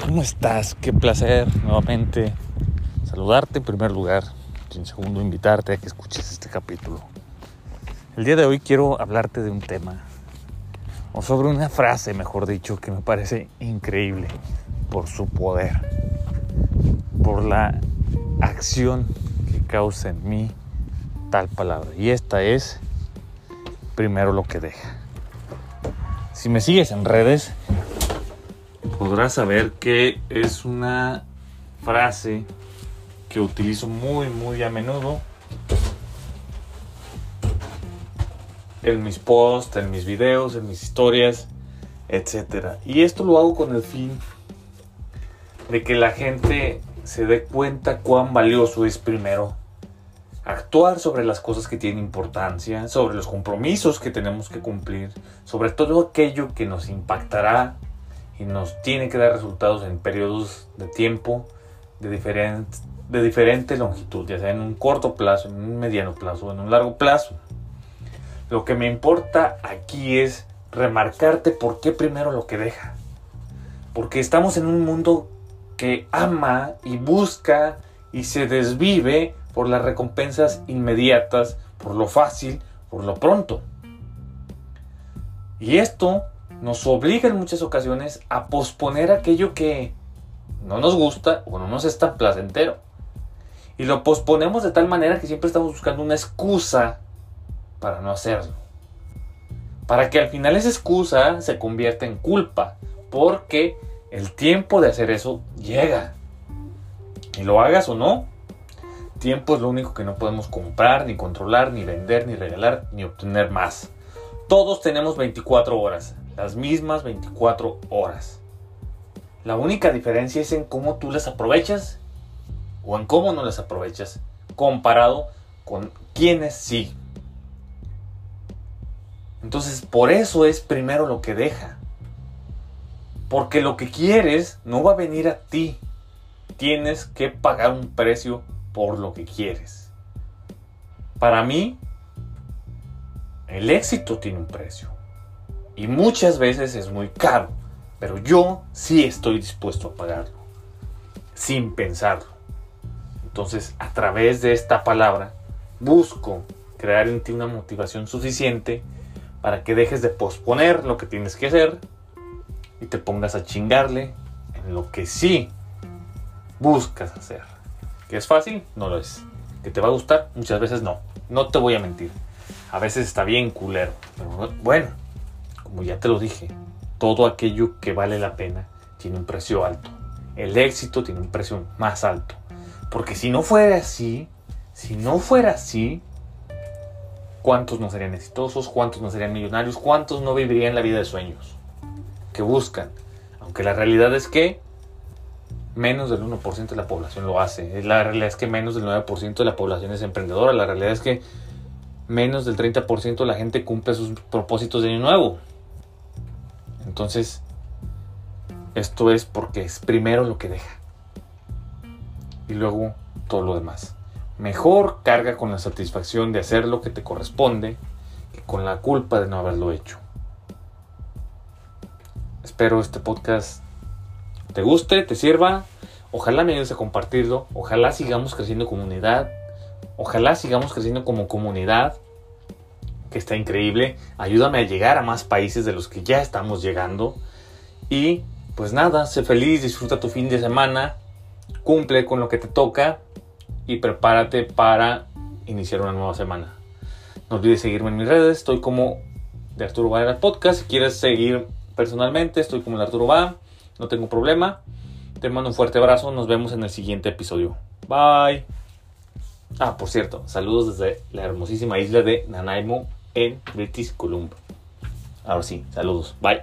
¿Cómo estás? Qué placer nuevamente saludarte en primer lugar y en segundo invitarte a que escuches este capítulo. El día de hoy quiero hablarte de un tema, o sobre una frase, mejor dicho, que me parece increíble por su poder, por la acción que causa en mí tal palabra. Y esta es primero lo que deja. Si me sigues en redes, podrás saber que es una frase que utilizo muy, muy a menudo en mis posts, en mis videos, en mis historias, etc. Y esto lo hago con el fin de que la gente se dé cuenta cuán valioso es primero actuar sobre las cosas que tienen importancia, sobre los compromisos que tenemos que cumplir, sobre todo aquello que nos impactará y nos tiene que dar resultados en periodos de tiempo de, diferente, de diferente longitud, ya sea en un corto plazo, en un mediano plazo en un largo plazo. Lo que me importa aquí es remarcarte por qué primero lo que deja. Porque estamos en un mundo que ama y busca y se desvive por las recompensas inmediatas, por lo fácil, por lo pronto. Y esto nos obliga en muchas ocasiones a posponer aquello que no nos gusta o no nos es tan placentero. Y lo posponemos de tal manera que siempre estamos buscando una excusa para no hacerlo. Para que al final esa excusa se convierta en culpa. Porque el tiempo de hacer eso llega. Y lo hagas o no, tiempo es lo único que no podemos comprar, ni controlar, ni vender, ni regalar, ni obtener más. Todos tenemos 24 horas las mismas 24 horas. La única diferencia es en cómo tú las aprovechas o en cómo no las aprovechas comparado con quienes sí. Entonces, por eso es primero lo que deja. Porque lo que quieres no va a venir a ti. Tienes que pagar un precio por lo que quieres. Para mí, el éxito tiene un precio. Y muchas veces es muy caro. Pero yo sí estoy dispuesto a pagarlo. Sin pensarlo. Entonces, a través de esta palabra, busco crear en ti una motivación suficiente para que dejes de posponer lo que tienes que hacer y te pongas a chingarle en lo que sí buscas hacer. ¿Que es fácil? No lo es. ¿Que te va a gustar? Muchas veces no. No te voy a mentir. A veces está bien culero. Pero bueno, como ya te lo dije, todo aquello que vale la pena tiene un precio alto. El éxito tiene un precio más alto. Porque si no fuera así, si no fuera así, ¿cuántos no serían exitosos? ¿Cuántos no serían millonarios? ¿Cuántos no vivirían la vida de sueños que buscan? Aunque la realidad es que menos del 1% de la población lo hace. La realidad es que menos del 9% de la población es emprendedora. La realidad es que menos del 30% de la gente cumple sus propósitos de año nuevo. Entonces, esto es porque es primero lo que deja. Y luego todo lo demás. Mejor carga con la satisfacción de hacer lo que te corresponde que con la culpa de no haberlo hecho. Espero este podcast te guste, te sirva. Ojalá me ayudes a compartirlo. Ojalá sigamos creciendo comunidad. Ojalá sigamos creciendo como comunidad que está increíble. Ayúdame a llegar a más países de los que ya estamos llegando. Y pues nada, sé feliz, disfruta tu fin de semana, cumple con lo que te toca y prepárate para iniciar una nueva semana. No olvides seguirme en mis redes, estoy como de Arturo el Podcast. Si quieres seguir personalmente, estoy como el Arturo Va, no tengo problema. Te mando un fuerte abrazo, nos vemos en el siguiente episodio. Bye. Ah, por cierto, saludos desde la hermosísima isla de Nanaimo, en British Columbia. Ahora sí, saludos. Bye.